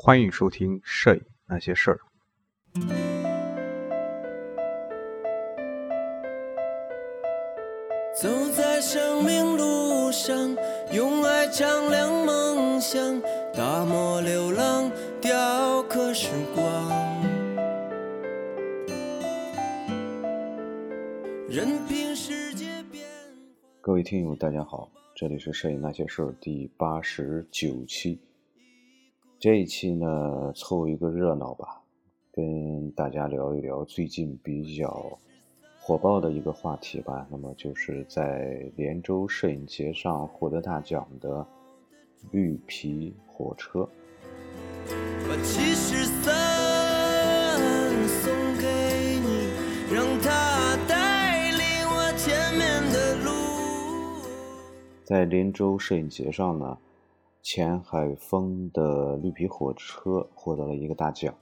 欢迎收听《摄影那些事儿》。走在生命路上，用爱丈量梦想，大漠流浪，雕刻时光。任凭世界变。各位听友，大家好，这里是《摄影那些事儿》第八十九期。这一期呢，凑一个热闹吧，跟大家聊一聊最近比较火爆的一个话题吧。那么就是在连州摄影节上获得大奖的绿皮火车。把七十三送给你，让它带领我前面的路。在连州摄影节上呢，钱海峰的绿皮火车获得了一个大奖。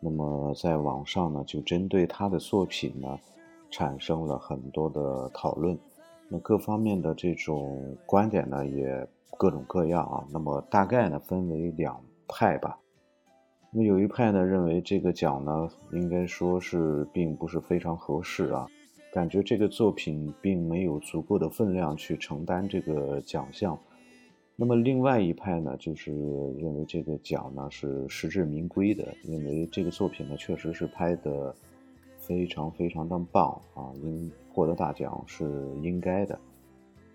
那么在网上呢，就针对他的作品呢，产生了很多的讨论。那各方面的这种观点呢，也各种各样啊。那么大概呢，分为两派吧。那么有一派呢，认为这个奖呢，应该说是并不是非常合适啊，感觉这个作品并没有足够的分量去承担这个奖项。那么另外一派呢，就是认为这个奖呢是实至名归的，因为这个作品呢确实是拍的非常非常的棒啊，应获得大奖是应该的。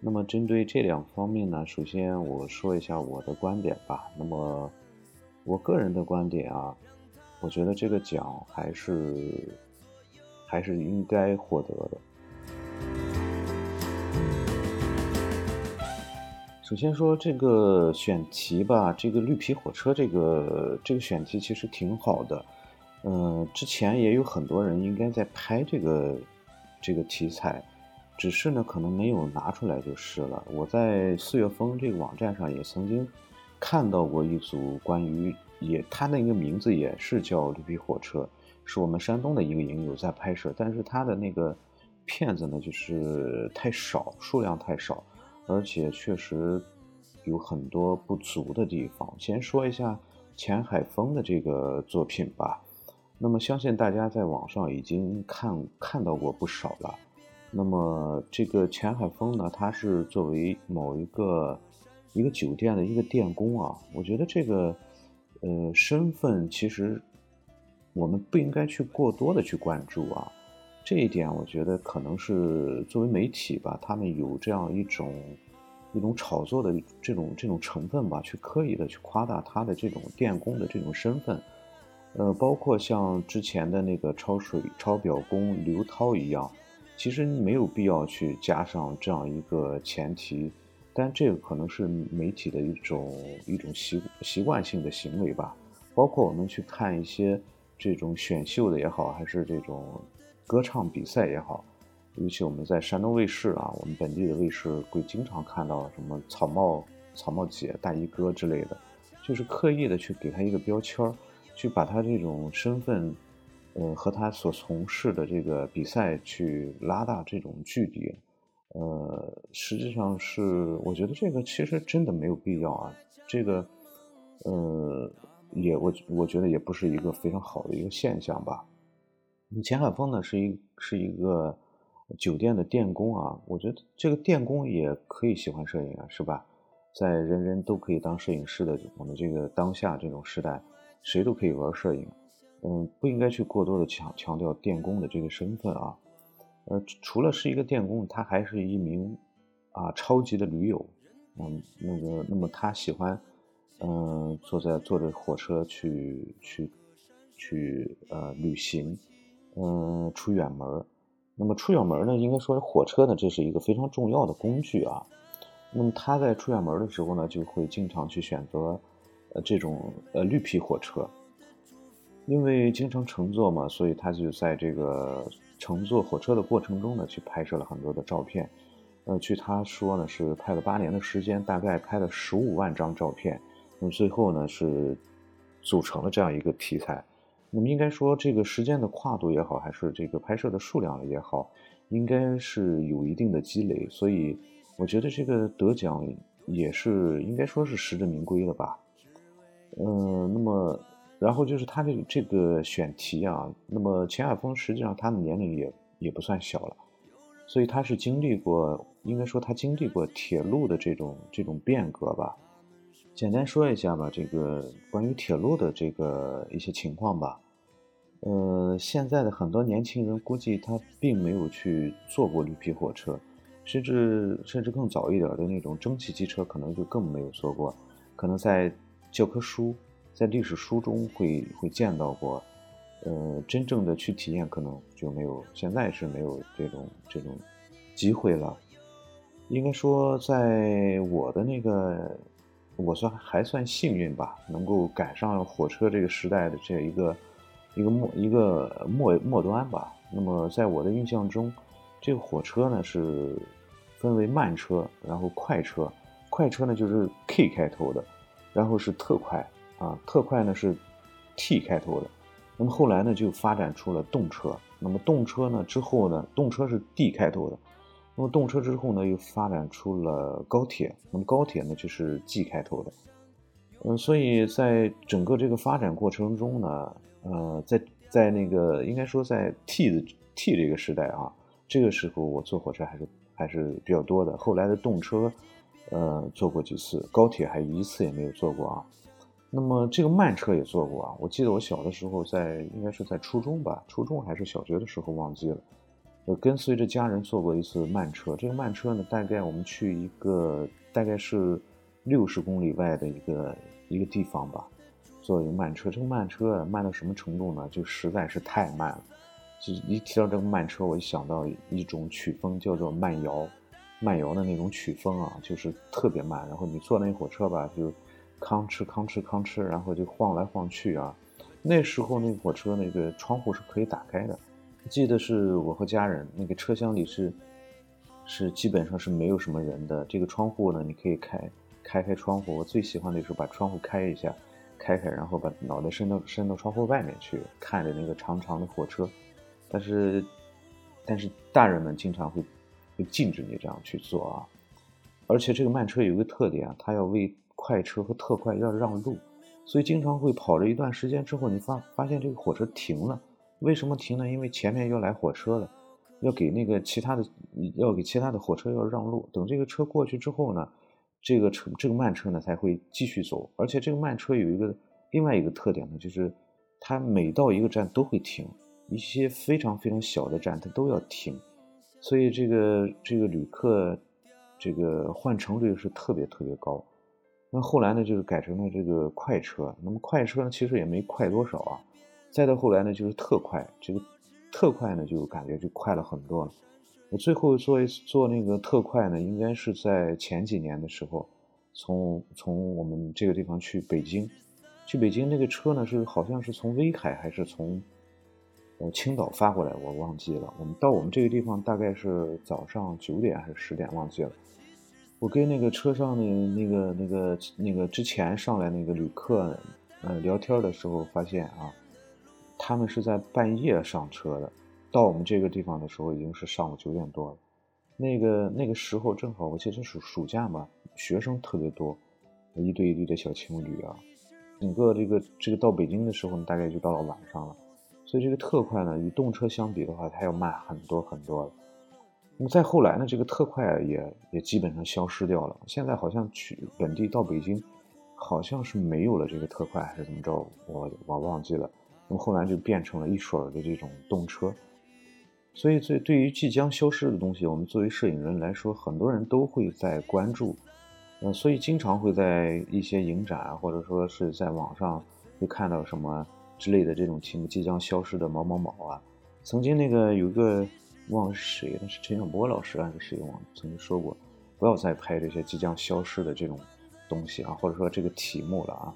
那么针对这两方面呢，首先我说一下我的观点吧。那么我个人的观点啊，我觉得这个奖还是还是应该获得的。首先说这个选题吧，这个绿皮火车这个这个选题其实挺好的，嗯、之前也有很多人应该在拍这个这个题材，只是呢可能没有拿出来就是了。我在四月风这个网站上也曾经看到过一组关于也，他那个名字也是叫绿皮火车，是我们山东的一个影友在拍摄，但是他的那个片子呢就是太少，数量太少。而且确实有很多不足的地方。先说一下钱海峰的这个作品吧。那么相信大家在网上已经看看到过不少了。那么这个钱海峰呢，他是作为某一个一个酒店的一个电工啊，我觉得这个呃身份其实我们不应该去过多的去关注啊。这一点我觉得可能是作为媒体吧，他们有这样一种一种炒作的这种这种成分吧，去刻意的去夸大他的这种电工的这种身份，呃，包括像之前的那个抄水抄表工刘涛一样，其实没有必要去加上这样一个前提，但这个可能是媒体的一种一种习习惯性的行为吧，包括我们去看一些这种选秀的也好，还是这种。歌唱比赛也好，尤其我们在山东卫视啊，我们本地的卫视会经常看到什么草帽、草帽姐、大衣哥之类的，就是刻意的去给他一个标签儿，去把他这种身份，呃，和他所从事的这个比赛去拉大这种距离，呃，实际上是我觉得这个其实真的没有必要啊，这个，呃，也我我觉得也不是一个非常好的一个现象吧。钱海峰呢是一是一个酒店的电工啊，我觉得这个电工也可以喜欢摄影啊，是吧？在人人都可以当摄影师的我们这个当下这种时代，谁都可以玩摄影，嗯，不应该去过多的强强调电工的这个身份啊。呃，除了是一个电工，他还是一名啊超级的驴友，嗯，那个那么他喜欢嗯坐在坐着火车去去去呃旅行。嗯，出远门那么出远门呢，应该说火车呢，这是一个非常重要的工具啊。那么他在出远门的时候呢，就会经常去选择呃这种呃绿皮火车，因为经常乘坐嘛，所以他就在这个乘坐火车的过程中呢，去拍摄了很多的照片。呃，据他说呢，是拍了八年的时间，大概拍了十五万张照片。那么最后呢，是组成了这样一个题材。那么应该说，这个时间的跨度也好，还是这个拍摄的数量也好，应该是有一定的积累，所以我觉得这个得奖也是应该说是实至名归了吧。嗯，那么然后就是他这这个选题啊，那么钱海峰实际上他的年龄也也不算小了，所以他是经历过，应该说他经历过铁路的这种这种变革吧。简单说一下吧，这个关于铁路的这个一些情况吧。呃，现在的很多年轻人估计他并没有去坐过绿皮火车，甚至甚至更早一点的那种蒸汽机车，可能就更没有坐过。可能在教科书、在历史书中会会见到过，呃，真正的去体验可能就没有。现在是没有这种这种机会了。应该说，在我的那个，我算还算幸运吧，能够赶上火车这个时代的这一个。一个末一个末末端吧。那么在我的印象中，这个火车呢是分为慢车，然后快车。快车呢就是 K 开头的，然后是特快啊，特快呢是 T 开头的。那么后来呢就发展出了动车。那么动车呢之后呢，动车是 D 开头的。那么动车之后呢又发展出了高铁。那么高铁呢就是 G 开头的。嗯，所以在整个这个发展过程中呢。呃，在在那个应该说在 T 的 T 这个时代啊，这个时候我坐火车还是还是比较多的。后来的动车，呃，坐过几次，高铁还一次也没有坐过啊。那么这个慢车也坐过啊。我记得我小的时候在应该是在初中吧，初中还是小学的时候忘记了，我跟随着家人坐过一次慢车。这个慢车呢，大概我们去一个大概是六十公里外的一个一个地方吧。坐一个慢车，这个慢车慢到什么程度呢？就实在是太慢了。就一提到这个慢车，我就想到一种曲风，叫做慢摇。慢摇的那种曲风啊，就是特别慢。然后你坐那火车吧，就吭哧吭哧吭哧，然后就晃来晃去啊。那时候那火车那个窗户是可以打开的。记得是我和家人，那个车厢里是是基本上是没有什么人的。这个窗户呢，你可以开开开窗户。我最喜欢的是把窗户开一下。开开，然后把脑袋伸到伸到窗户外面去，看着那个长长的火车。但是，但是大人们经常会会禁止你这样去做啊。而且这个慢车有一个特点啊，它要为快车和特快要让路，所以经常会跑着一段时间之后，你发发现这个火车停了。为什么停呢？因为前面要来火车了，要给那个其他的要给其他的火车要让路。等这个车过去之后呢？这个车，这个慢车呢才会继续走，而且这个慢车有一个另外一个特点呢，就是它每到一个站都会停，一些非常非常小的站它都要停，所以这个这个旅客这个换乘率是特别特别高。那后来呢，就是改成了这个快车，那么快车呢其实也没快多少啊，再到后来呢就是特快，这个特快呢就感觉就快了很多了。我最后做一次做那个特快呢，应该是在前几年的时候，从从我们这个地方去北京，去北京那个车呢是好像是从威海还是从呃青岛发过来，我忘记了。我们到我们这个地方大概是早上九点还是十点，忘记了。我跟那个车上的那个那个那个之前上来那个旅客呃聊天的时候，发现啊，他们是在半夜上车的。到我们这个地方的时候，已经是上午九点多了。那个那个时候正好，我记得暑暑假嘛，学生特别多，一对一对的小情侣啊。整个这个这个到北京的时候呢，大概就到了晚上了。所以这个特快呢，与动车相比的话，它要慢很多很多了。那么再后来呢，这个特快也也基本上消失掉了。现在好像去本地到北京，好像是没有了这个特快，还是怎么着？我我忘记了。那么后来就变成了一水儿的这种动车。所以，对对于即将消失的东西，我们作为摄影人来说，很多人都会在关注，嗯，所以经常会在一些影展啊，或者说是在网上会看到什么之类的这种题目，即将消失的某某某啊。曾经那个有个忘了是谁，那是陈晓波老师还是谁忘，曾经说过，不要再拍这些即将消失的这种东西啊，或者说这个题目了啊。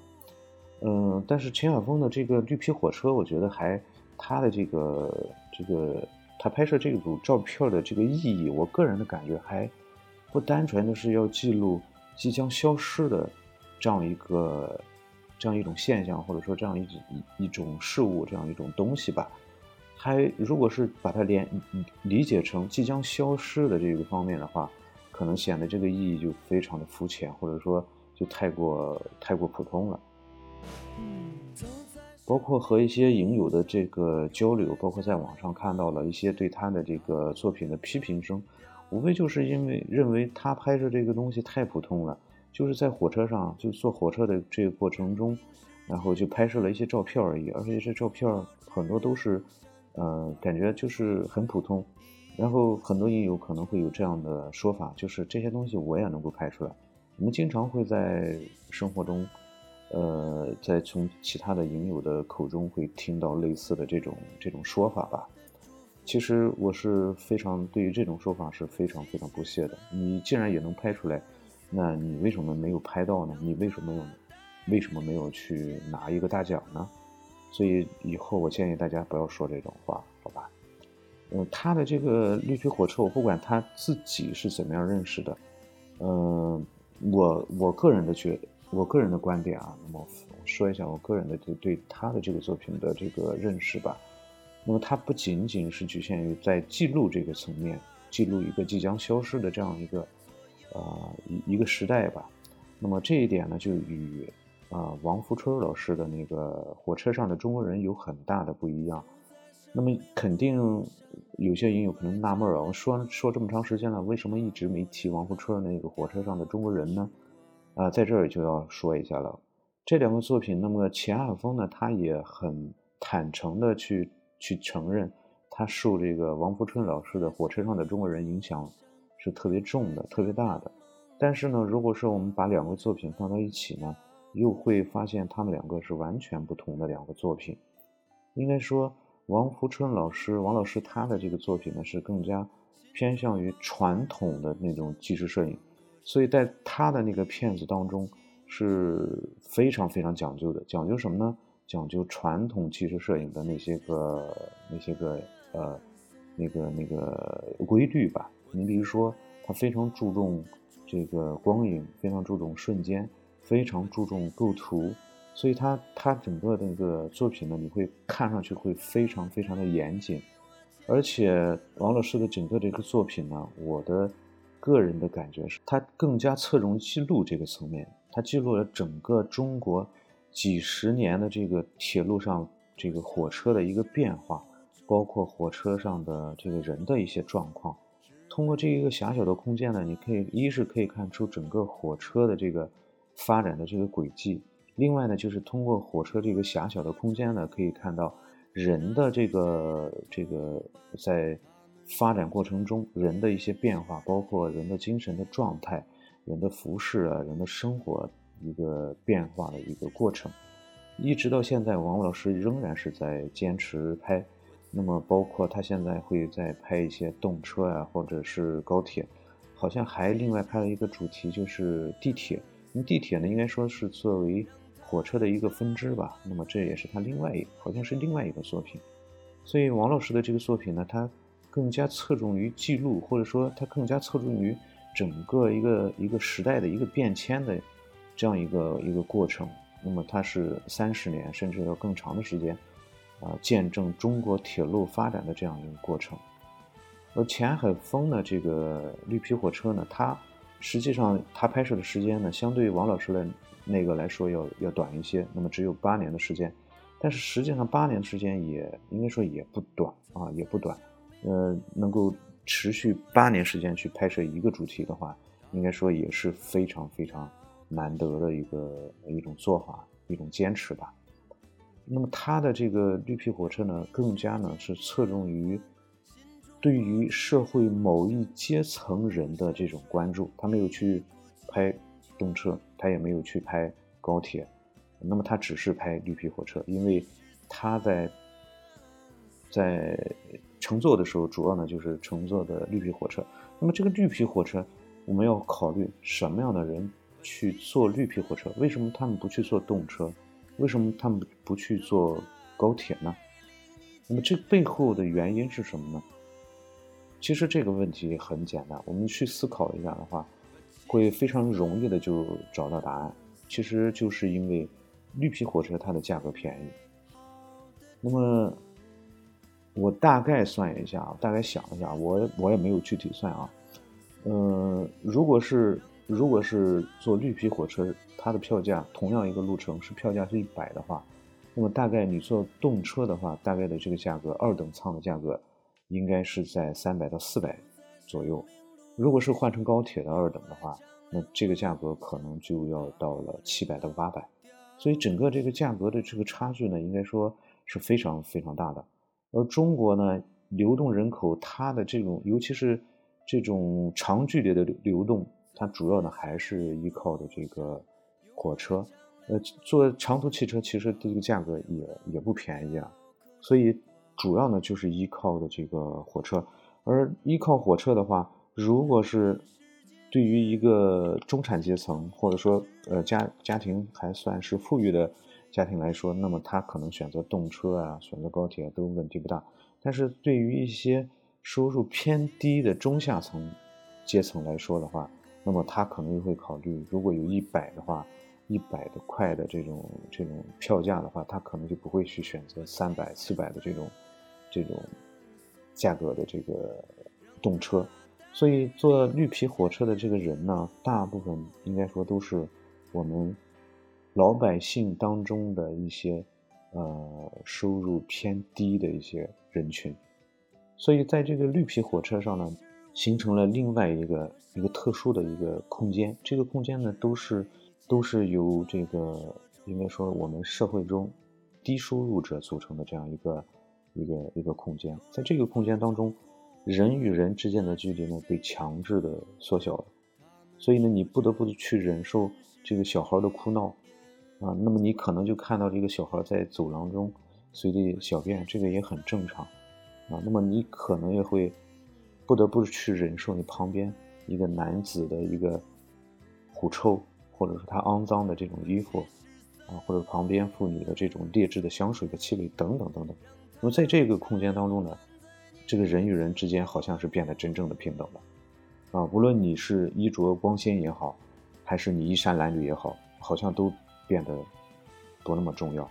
嗯，但是陈晓峰的这个绿皮火车，我觉得还他的这个这个。他拍摄这组照片的这个意义，我个人的感觉还不单纯的是要记录即将消失的这样一个这样一种现象，或者说这样一一一种事物，这样一种东西吧。还如果是把它连理解成即将消失的这个方面的话，可能显得这个意义就非常的肤浅，或者说就太过太过普通了。包括和一些影友的这个交流，包括在网上看到了一些对他的这个作品的批评声，无非就是因为认为他拍摄这个东西太普通了，就是在火车上就坐火车的这个过程中，然后就拍摄了一些照片而已，而且这些照片很多都是，呃，感觉就是很普通。然后很多影友可能会有这样的说法，就是这些东西我也能够拍出来。我们经常会在生活中。呃，在从其他的影友的口中会听到类似的这种这种说法吧。其实我是非常对于这种说法是非常非常不屑的。你既然也能拍出来，那你为什么没有拍到呢？你为什么没有为什么没有去拿一个大奖呢？所以以后我建议大家不要说这种话，好吧？嗯，他的这个绿皮火车，我不管他自己是怎么样认识的，嗯，我我个人的觉。我个人的观点啊，那么我说一下我个人的对对他的这个作品的这个认识吧。那么他不仅仅是局限于在记录这个层面，记录一个即将消失的这样一个呃一一个时代吧。那么这一点呢，就与啊王福春老师的那个火车上的中国人有很大的不一样。那么肯定有些影友可能纳闷啊，我说说这么长时间了，为什么一直没提王福春那个火车上的中国人呢？啊，在这儿就要说一下了，这两个作品，那么钱海峰呢，他也很坦诚的去去承认，他受这个王福春老师的《火车上的中国人》影响是特别重的、特别大的。但是呢，如果说我们把两个作品放到一起呢，又会发现他们两个是完全不同的两个作品。应该说，王福春老师、王老师他的这个作品呢，是更加偏向于传统的那种纪实摄影。所以在他的那个片子当中是非常非常讲究的，讲究什么呢？讲究传统纪实摄影的那些个那些个呃那个那个规律吧。你比如说，他非常注重这个光影，非常注重瞬间，非常注重构图，所以他他整个那个作品呢，你会看上去会非常非常的严谨。而且王老师的整个这个作品呢，我的。个人的感觉是，它更加侧重记录这个层面，它记录了整个中国几十年的这个铁路上这个火车的一个变化，包括火车上的这个人的一些状况。通过这一个狭小的空间呢，你可以一是可以看出整个火车的这个发展的这个轨迹，另外呢，就是通过火车这个狭小的空间呢，可以看到人的这个这个在。发展过程中，人的一些变化，包括人的精神的状态、人的服饰啊、人的生活一个变化的一个过程，一直到现在，王老师仍然是在坚持拍。那么，包括他现在会在拍一些动车啊，或者是高铁，好像还另外拍了一个主题，就是地铁。那地铁呢，应该说是作为火车的一个分支吧。那么，这也是他另外一，好像是另外一个作品。所以，王老师的这个作品呢，他。更加侧重于记录，或者说它更加侧重于整个一个一个时代的一个变迁的这样一个一个过程。那么它是三十年甚至要更长的时间啊，见证中国铁路发展的这样一个过程。而钱海峰呢，这个绿皮火车呢，它实际上它拍摄的时间呢，相对于王老师的那个来说要要短一些，那么只有八年的时间。但是实际上八年的时间也应该说也不短啊，也不短。呃，能够持续八年时间去拍摄一个主题的话，应该说也是非常非常难得的一个一种做法，一种坚持吧。那么他的这个绿皮火车呢，更加呢是侧重于对于社会某一阶层人的这种关注，他没有去拍动车，他也没有去拍高铁，那么他只是拍绿皮火车，因为他在在。乘坐的时候，主要呢就是乘坐的绿皮火车。那么这个绿皮火车，我们要考虑什么样的人去坐绿皮火车？为什么他们不去坐动车？为什么他们不去坐高铁呢？那么这背后的原因是什么呢？其实这个问题很简单，我们去思考一下的话，会非常容易的就找到答案。其实就是因为绿皮火车它的价格便宜。那么。我大概算一下，大概想一下，我我也没有具体算啊。嗯，如果是如果是坐绿皮火车，它的票价同样一个路程是票价是一百的话，那么大概你坐动车的话，大概的这个价格，二等舱的价格应该是在三百到四百左右。如果是换成高铁的二等的话，那这个价格可能就要到了七百到八百。所以整个这个价格的这个差距呢，应该说是非常非常大的。而中国呢，流动人口它的这种，尤其是这种长距离的流流动。它主要呢还是依靠的这个火车，呃，坐长途汽车其实这个价格也也不便宜啊，所以主要呢就是依靠的这个火车，而依靠火车的话，如果是对于一个中产阶层或者说呃家家庭还算是富裕的家庭来说，那么他可能选择动车啊，选择高铁都问题不大，但是对于一些收入偏低的中下层阶层来说的话，那么他可能又会考虑，如果有一百的话，一百的块的这种这种票价的话，他可能就不会去选择三百、四百的这种这种价格的这个动车。所以坐绿皮火车的这个人呢，大部分应该说都是我们老百姓当中的一些呃收入偏低的一些人群。所以在这个绿皮火车上呢。形成了另外一个一个特殊的一个空间，这个空间呢都是都是由这个应该说我们社会中低收入者组成的这样一个一个一个空间，在这个空间当中，人与人之间的距离呢被强制的缩小了，所以呢你不得不去忍受这个小孩的哭闹啊，那么你可能就看到这个小孩在走廊中随地小便，这个也很正常啊，那么你可能也会。不得不去忍受你旁边一个男子的一个狐臭，或者说他肮脏的这种衣服，啊，或者旁边妇女的这种劣质的香水的气味等等等等。那么在这个空间当中呢，这个人与人之间好像是变得真正的平等了，啊，无论你是衣着光鲜也好，还是你衣衫褴褛也好，好像都变得不那么重要。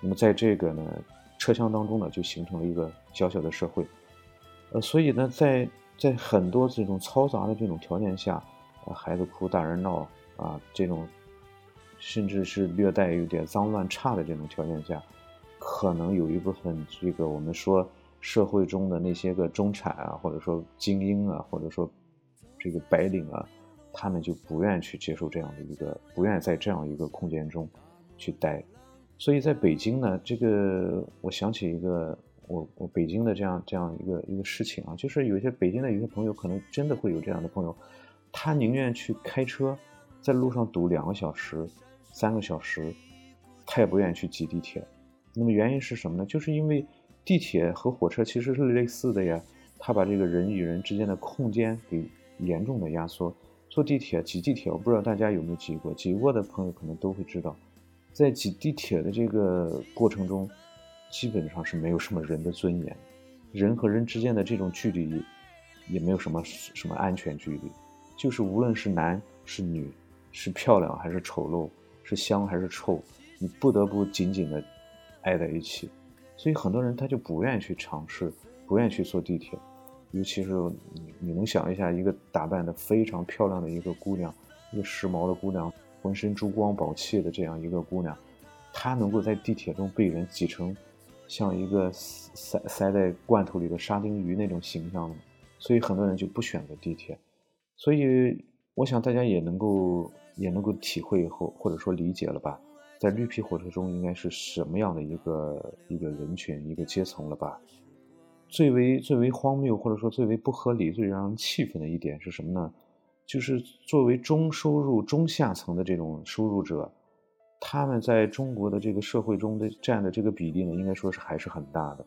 那么在这个呢车厢当中呢，就形成了一个小小的社会。呃，所以呢，在在很多这种嘈杂的这种条件下，呃，孩子哭，大人闹啊，这种甚至是略带有点脏乱差的这种条件下，可能有一部分这个我们说社会中的那些个中产啊，或者说精英啊，或者说这个白领啊，他们就不愿去接受这样的一个，不愿在这样一个空间中去待。所以在北京呢，这个我想起一个。我我北京的这样这样一个一个事情啊，就是有些北京的有些朋友可能真的会有这样的朋友，他宁愿去开车，在路上堵两个小时、三个小时，他也不愿意去挤地铁。那么原因是什么呢？就是因为地铁和火车其实是类似的呀，它把这个人与人之间的空间给严重的压缩。坐地铁挤地铁，我不知道大家有没有挤过，挤过的朋友可能都会知道，在挤地铁的这个过程中。基本上是没有什么人的尊严，人和人之间的这种距离，也没有什么什么安全距离，就是无论是男是女，是漂亮还是丑陋，是香还是臭，你不得不紧紧的挨在一起。所以很多人他就不愿意去尝试，不愿意去坐地铁，尤其是你你能想一下，一个打扮的非常漂亮的一个姑娘，一个时髦的姑娘，浑身珠光宝气的这样一个姑娘，她能够在地铁中被人挤成。像一个塞塞在罐头里的沙丁鱼那种形象吗所以很多人就不选择地铁。所以我想大家也能够也能够体会以后或者说理解了吧，在绿皮火车中应该是什么样的一个一个人群一个阶层了吧？最为最为荒谬或者说最为不合理、最让人气愤的一点是什么呢？就是作为中收入中下层的这种收入者。他们在中国的这个社会中的占的这个比例呢，应该说是还是很大的。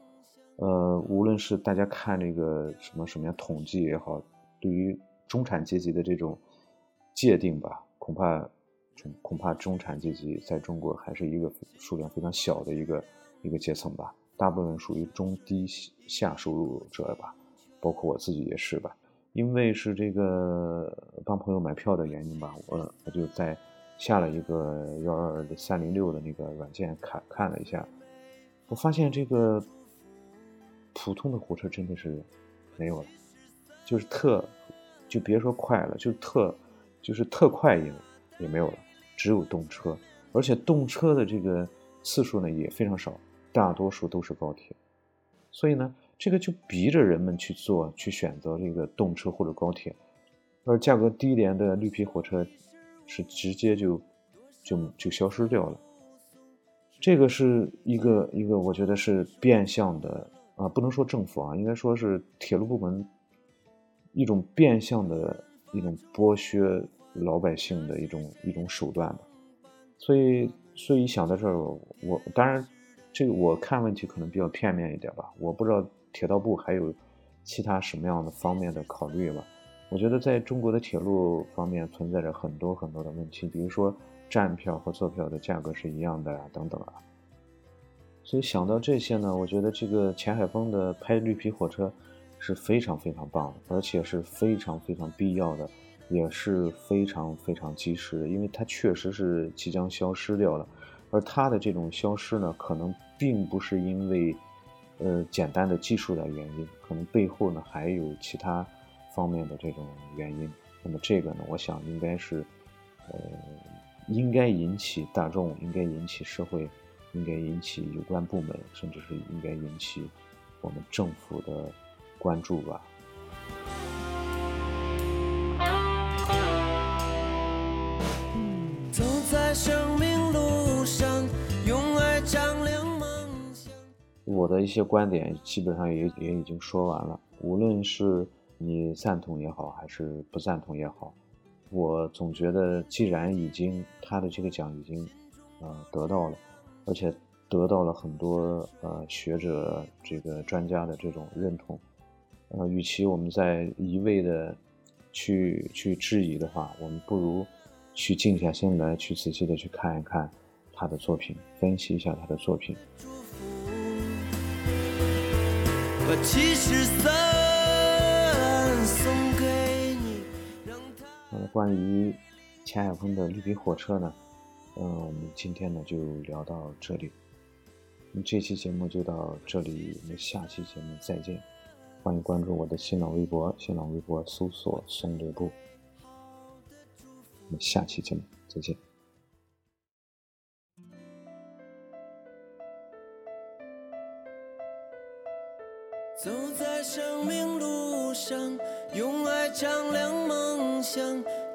呃，无论是大家看这个什么什么样统计也好，对于中产阶级的这种界定吧，恐怕恐怕中产阶级在中国还是一个数量非常小的一个一个阶层吧，大部分属于中低下收入者吧，包括我自己也是吧。因为是这个帮朋友买票的原因吧，我我就在。下了一个幺二三零六的那个软件，看看了一下，我发现这个普通的火车真的是没有了，就是特，就别说快了，就特就是特快也也没有了，只有动车，而且动车的这个次数呢也非常少，大多数都是高铁，所以呢，这个就逼着人们去做，去选择这个动车或者高铁，而价格低廉的绿皮火车是直接就就就消失掉了。这个是一个一个，我觉得是变相的啊，不能说政府啊，应该说是铁路部门一种变相的一种剥削老百姓的一种一种手段吧。所以，所以想到这儿，我当然这个我看问题可能比较片面一点吧，我不知道铁道部还有其他什么样的方面的考虑吧。我觉得在中国的铁路方面存在着很多很多的问题，比如说。站票和坐票的价格是一样的呀，等等啊。所以想到这些呢，我觉得这个钱海峰的拍绿皮火车是非常非常棒的，而且是非常非常必要的，也是非常非常及时的，因为它确实是即将消失掉了。而它的这种消失呢，可能并不是因为呃简单的技术的原因，可能背后呢还有其他方面的这种原因。那么这个呢，我想应该是呃。应该引起大众，应该引起社会，应该引起有关部门，甚至是应该引起我们政府的关注吧。我的一些观点基本上也也已经说完了，无论是你赞同也好，还是不赞同也好。我总觉得，既然已经他的这个奖已经，呃，得到了，而且得到了很多呃学者这个专家的这种认同，呃，与其我们在一味的去去质疑的话，我们不如去静下心来，去仔细的去看一看他的作品，分析一下他的作品。把七十三送给。关于钱海峰的绿皮火车呢，嗯，我们今天呢就聊到这里。那这期节目就到这里，我们下期节目再见。欢迎关注我的新浪微博，新浪微博搜索“松略部”。我们下期节目再见。生命路上，用爱丈量梦想，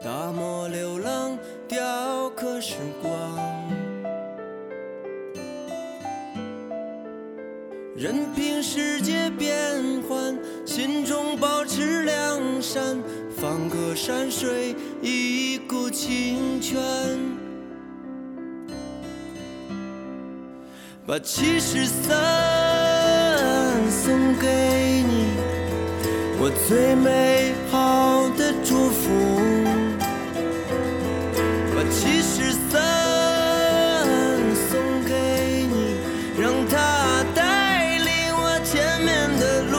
大漠流浪，雕刻时光。任凭世界变幻，心中保持良善，放歌山水，一股清泉，把七十三。送给我最美好的祝福，把七十三送给你，让它带领我前面的路，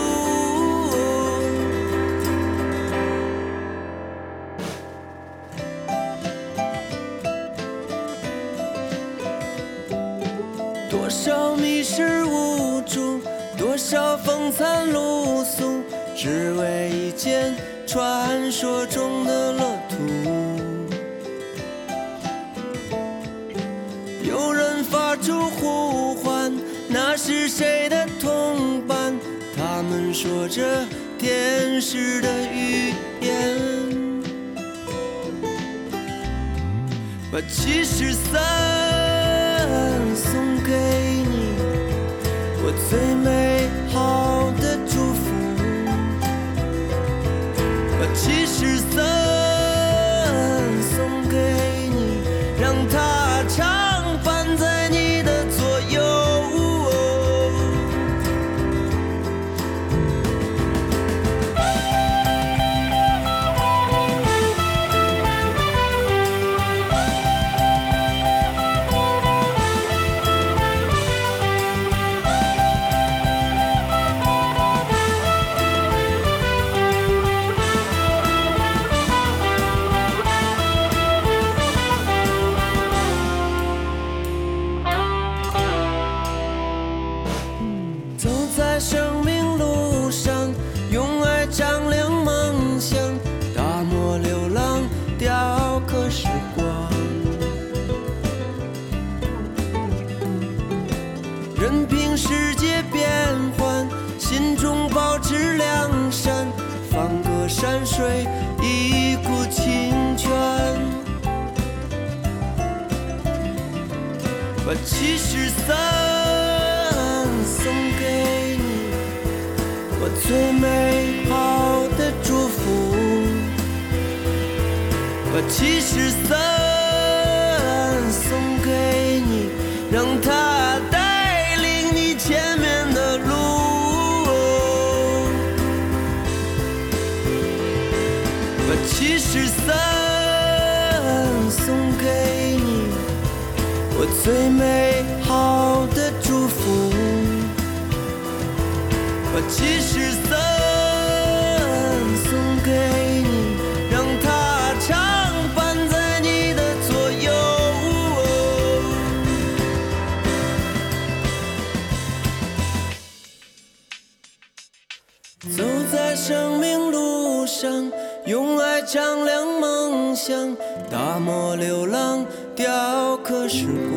多少迷失无助。多少风餐露，只为一件传说中的乐土。有人发出呼唤，那是谁的同伴？他们说着天使的语言，把七十三送给你。我最美七十三送给你，我最美好的祝福。把七最美好的祝福。把七十三送给你，让它常伴在你的左右。走在生命路上，用爱丈量梦想，大漠流浪，雕刻时光。